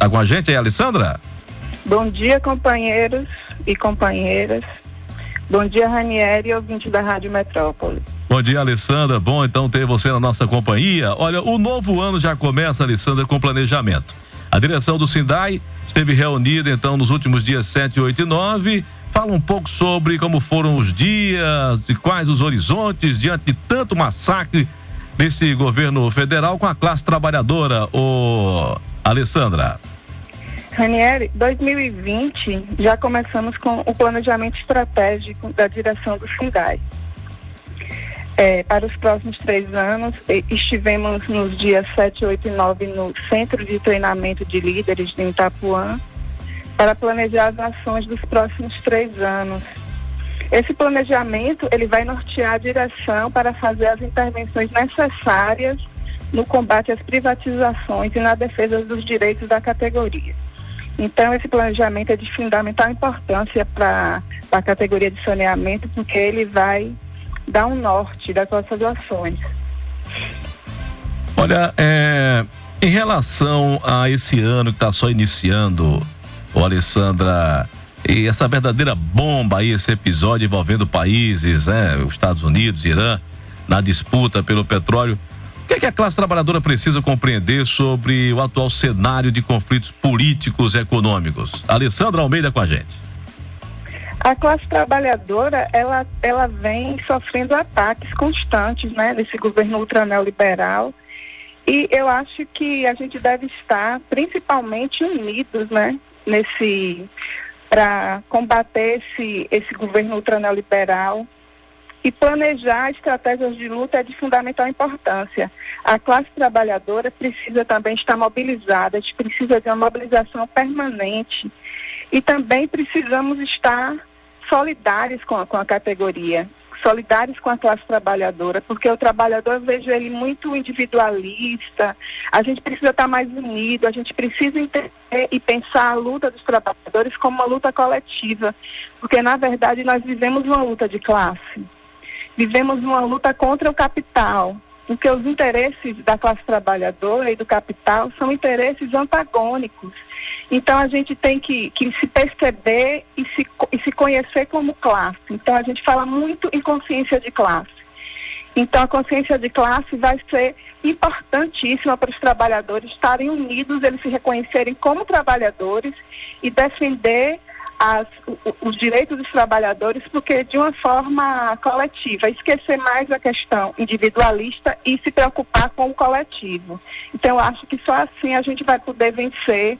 Tá com a gente aí, Alessandra? Bom dia, companheiros e companheiras. Bom dia, Ranieri, ouvinte da Rádio Metrópole. Bom dia, Alessandra. Bom então ter você na nossa companhia. Olha, o novo ano já começa, Alessandra, com planejamento. A direção do Sindai esteve reunida então nos últimos dias 7, 8 e 9. Fala um pouco sobre como foram os dias e quais os horizontes diante de tanto massacre desse governo federal com a classe trabalhadora, ô Alessandra. Ranieri, 2020 já começamos com o planejamento estratégico da direção do Sindai. É, para os próximos três anos, estivemos nos dias 7, 8 e 9 no Centro de Treinamento de Líderes de Itapuã para planejar as ações dos próximos três anos. Esse planejamento ele vai nortear a direção para fazer as intervenções necessárias no combate às privatizações e na defesa dos direitos da categoria. Então, esse planejamento é de fundamental importância para a categoria de saneamento, porque ele vai dar um norte das nossas ações. Olha, é, em relação a esse ano que está só iniciando, Alessandra, e essa verdadeira bomba aí, esse episódio envolvendo países, né, os Estados Unidos, Irã, na disputa pelo petróleo, que, é que a classe trabalhadora precisa compreender sobre o atual cenário de conflitos políticos e econômicos? Alessandra Almeida com a gente. A classe trabalhadora, ela, ela vem sofrendo ataques constantes, né, desse governo ultra neoliberal. E eu acho que a gente deve estar principalmente unidos, né, nesse para combater esse, esse governo ultra neoliberal e planejar estratégias de luta é de fundamental importância. A classe trabalhadora precisa também estar mobilizada, a gente precisa de uma mobilização permanente e também precisamos estar solidários com a, com a categoria, solidários com a classe trabalhadora, porque o trabalhador eu vejo ele muito individualista, a gente precisa estar mais unido, a gente precisa entender e pensar a luta dos trabalhadores como uma luta coletiva, porque na verdade nós vivemos uma luta de classe. Vivemos uma luta contra o capital, porque os interesses da classe trabalhadora e do capital são interesses antagônicos. Então a gente tem que, que se perceber e se, e se conhecer como classe. Então a gente fala muito em consciência de classe. Então a consciência de classe vai ser importantíssima para os trabalhadores estarem unidos, eles se reconhecerem como trabalhadores e defender as, os direitos dos trabalhadores, porque de uma forma coletiva, esquecer mais a questão individualista e se preocupar com o coletivo. Então, eu acho que só assim a gente vai poder vencer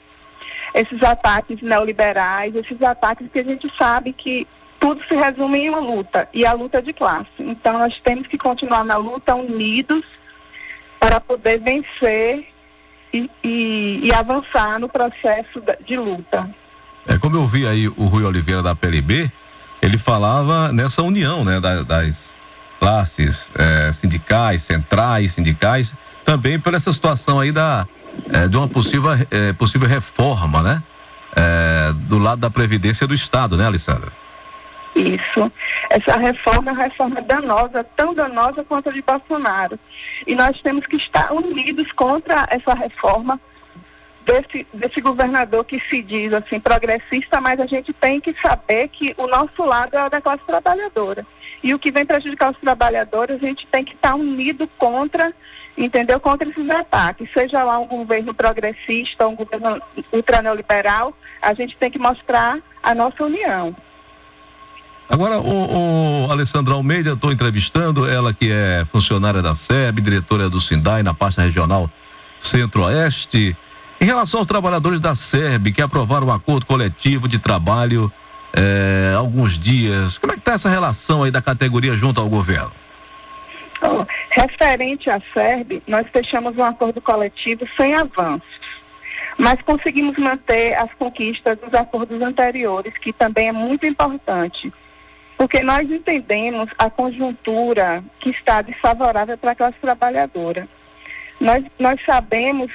esses ataques neoliberais, esses ataques que a gente sabe que tudo se resume em uma luta, e a luta de classe. Então, nós temos que continuar na luta unidos para poder vencer e, e, e avançar no processo de luta. É, como eu vi aí o Rui Oliveira da PLB, ele falava nessa união né, das, das classes é, sindicais, centrais, sindicais, também por essa situação aí da, é, de uma possível, é, possível reforma, né? É, do lado da Previdência do Estado, né, Alessandra? Isso. Essa reforma é uma reforma danosa, tão danosa quanto a de Bolsonaro. E nós temos que estar unidos contra essa reforma desse, desse governador que se diz assim progressista, mas a gente tem que saber que o nosso lado é o da classe trabalhadora. E o que vem prejudicar os trabalhadores, a gente tem que estar unido contra, entendeu? Contra esses ataques. Seja lá um governo progressista, um governo ultraneoliberal, a gente tem que mostrar a nossa união. Agora, o, o Alessandra Almeida, estou entrevistando ela que é funcionária da SEB, diretora do SINDAI na pasta regional Centro-Oeste. Em relação aos trabalhadores da SERB que aprovaram um acordo coletivo de trabalho eh, alguns dias, como é que está essa relação aí da categoria junto ao governo? Oh, referente à SERB, nós fechamos um acordo coletivo sem avanços, mas conseguimos manter as conquistas dos acordos anteriores, que também é muito importante, porque nós entendemos a conjuntura que está desfavorável para a classe trabalhadora. Nós, nós sabemos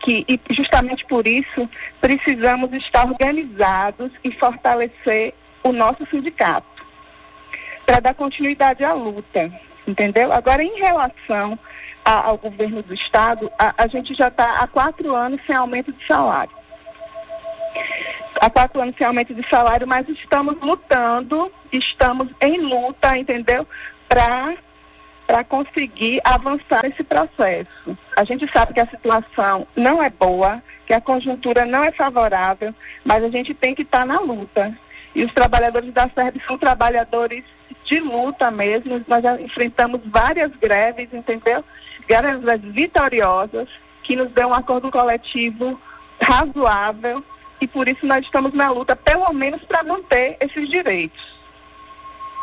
que, e justamente por isso, precisamos estar organizados e fortalecer o nosso sindicato para dar continuidade à luta, entendeu? Agora, em relação a, ao governo do Estado, a, a gente já está há quatro anos sem aumento de salário. há quatro anos sem aumento de salário, mas estamos lutando, estamos em luta, entendeu? Para para conseguir avançar esse processo. A gente sabe que a situação não é boa, que a conjuntura não é favorável, mas a gente tem que estar tá na luta. E os trabalhadores da SERB são trabalhadores de luta mesmo. Nós enfrentamos várias greves, entendeu? Greves vitoriosas, que nos dão um acordo coletivo razoável e por isso nós estamos na luta, pelo menos para manter esses direitos.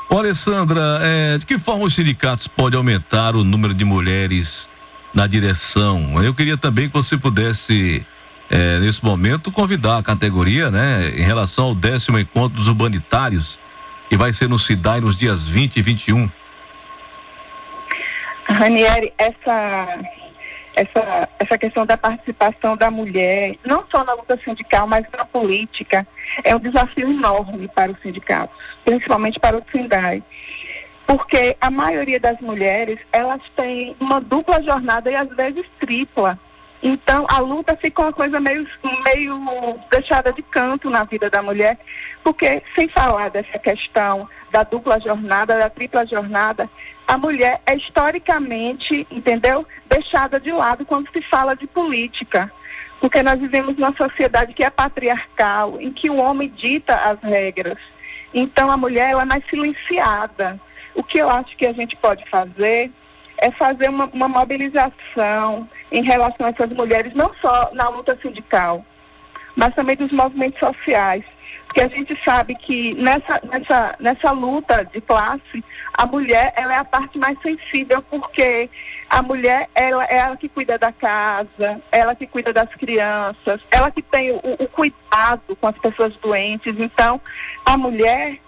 Ô Alessandra, é, de que forma os sindicatos podem aumentar o número de mulheres na direção? Eu queria também que você pudesse, é, nesse momento, convidar a categoria, né, em relação ao décimo encontro dos urbanitários, que vai ser no CIDAI nos dias 20 e 21. Ranieri, essa essa, essa questão da participação da mulher, não só na luta sindical, mas na política, é um desafio enorme para os sindicatos, principalmente para o SINDAI. Porque a maioria das mulheres, elas têm uma dupla jornada e às vezes tripla. Então, a luta fica uma coisa meio, meio deixada de canto na vida da mulher, porque, sem falar dessa questão da dupla jornada, da tripla jornada, a mulher é historicamente, entendeu, deixada de lado quando se fala de política. Porque nós vivemos numa sociedade que é patriarcal, em que o homem dita as regras. Então, a mulher ela é mais silenciada. O que eu acho que a gente pode fazer é fazer uma, uma mobilização em relação a essas mulheres, não só na luta sindical, mas também dos movimentos sociais. Porque a gente sabe que nessa, nessa, nessa luta de classe, a mulher ela é a parte mais sensível, porque a mulher ela é ela que cuida da casa, ela que cuida das crianças, ela que tem o, o cuidado com as pessoas doentes. Então, a mulher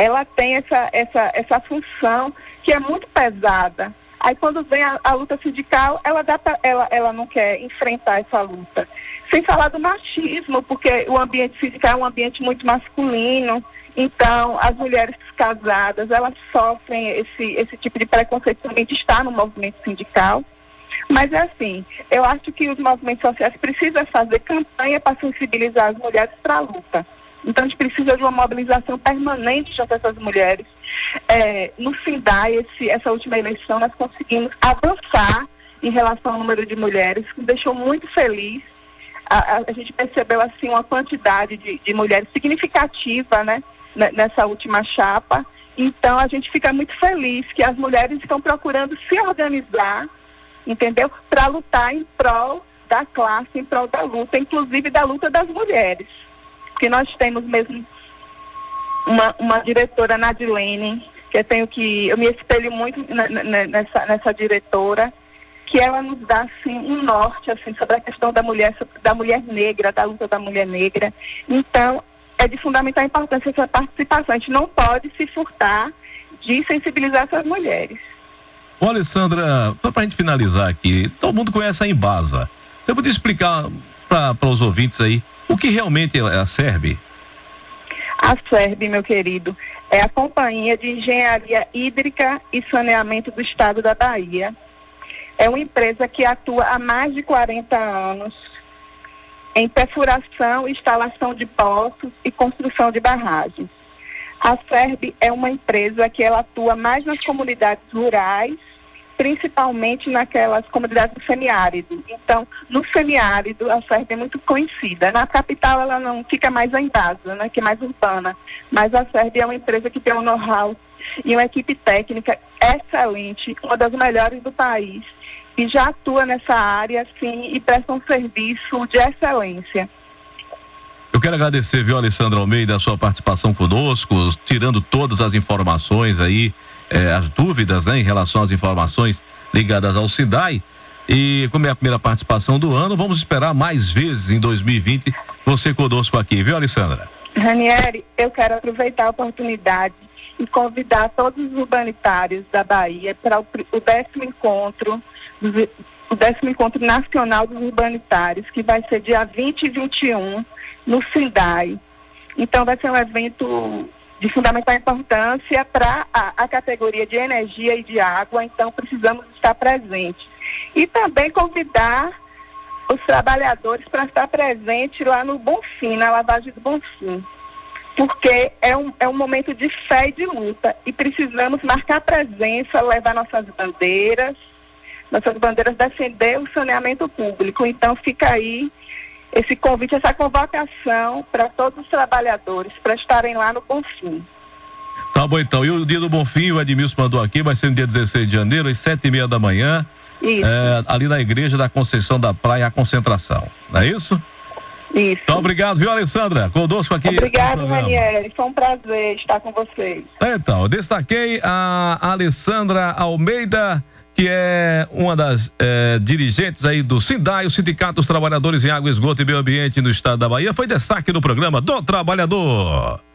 ela tem essa, essa, essa função que é muito pesada. Aí quando vem a, a luta sindical, ela, dá pra, ela, ela não quer enfrentar essa luta. Sem falar do machismo, porque o ambiente sindical é um ambiente muito masculino. Então, as mulheres casadas, elas sofrem esse, esse tipo de preconceito também de estar no movimento sindical. Mas é assim, eu acho que os movimentos sociais precisam fazer campanha para sensibilizar as mulheres para a luta. Então a gente precisa de uma mobilização permanente junto a essas mulheres. É, no FINDAI, esse, essa última eleição, nós conseguimos avançar em relação ao número de mulheres, que me deixou muito feliz. A, a, a gente percebeu assim uma quantidade de, de mulheres significativa né, nessa última chapa. Então a gente fica muito feliz que as mulheres estão procurando se organizar, entendeu? Para lutar em prol da classe, em prol da luta, inclusive da luta das mulheres porque nós temos mesmo uma, uma diretora, Nadilene, que eu tenho que, eu me espelho muito nessa, nessa diretora, que ela nos dá assim um norte assim sobre a questão da mulher da mulher negra da luta da mulher negra. Então é de fundamental importância essa participação. A gente não pode se furtar de sensibilizar essas mulheres. Ô Alessandra só para a gente finalizar aqui todo mundo conhece a Embasa. Você podia explicar para os ouvintes aí o que realmente é a SERB? A SERB, meu querido, é a Companhia de Engenharia Hídrica e Saneamento do Estado da Bahia. É uma empresa que atua há mais de 40 anos em perfuração, instalação de poços e construção de barragens. A SERB é uma empresa que ela atua mais nas comunidades rurais principalmente naquelas comunidades do semiárido. Então, no semiárido, a SERB é muito conhecida. Na capital, ela não fica mais em casa, né, que é mais urbana. Mas a SERB é uma empresa que tem um know-how e uma equipe técnica excelente, uma das melhores do país, e já atua nessa área, sim, e presta um serviço de excelência. Eu quero agradecer, viu, Alessandra Almeida, a sua participação conosco, tirando todas as informações aí eh, as dúvidas né, em relação às informações ligadas ao SIDAI. E como é a primeira participação do ano, vamos esperar mais vezes em 2020 você conosco aqui, viu, Alessandra? Ranieri, eu quero aproveitar a oportunidade e convidar todos os urbanitários da Bahia para o, o décimo encontro, o décimo encontro nacional dos urbanitários, que vai ser dia 20 e 21 no SIDAI. Então vai ser um evento de fundamental importância para a, a, categoria de energia e de água, então precisamos estar presentes. E também convidar os trabalhadores para estar presente lá no Bonfim, na lavagem do Bonfim. Porque é um, é um momento de fé e de luta e precisamos marcar presença, levar nossas bandeiras, nossas bandeiras defender o saneamento público. Então fica aí esse convite, essa convocação para todos os trabalhadores para estarem lá no Bonfim. Tá bom então. E o dia do Bonfim, o Edmilson mandou aqui, vai ser no dia 16 de janeiro, às sete e meia da manhã. Isso. É, ali na igreja da Conceição da Praia, a concentração. Não é isso? Isso. Então, obrigado, viu, Alessandra? Conosco aqui. Obrigado, Ranieri. Foi um prazer estar com vocês. Então, destaquei a Alessandra Almeida, que é uma das é, dirigentes aí do SINDAI, o Sindicato dos Trabalhadores em Água, Esgoto e Meio Ambiente no estado da Bahia. Foi destaque no programa do Trabalhador.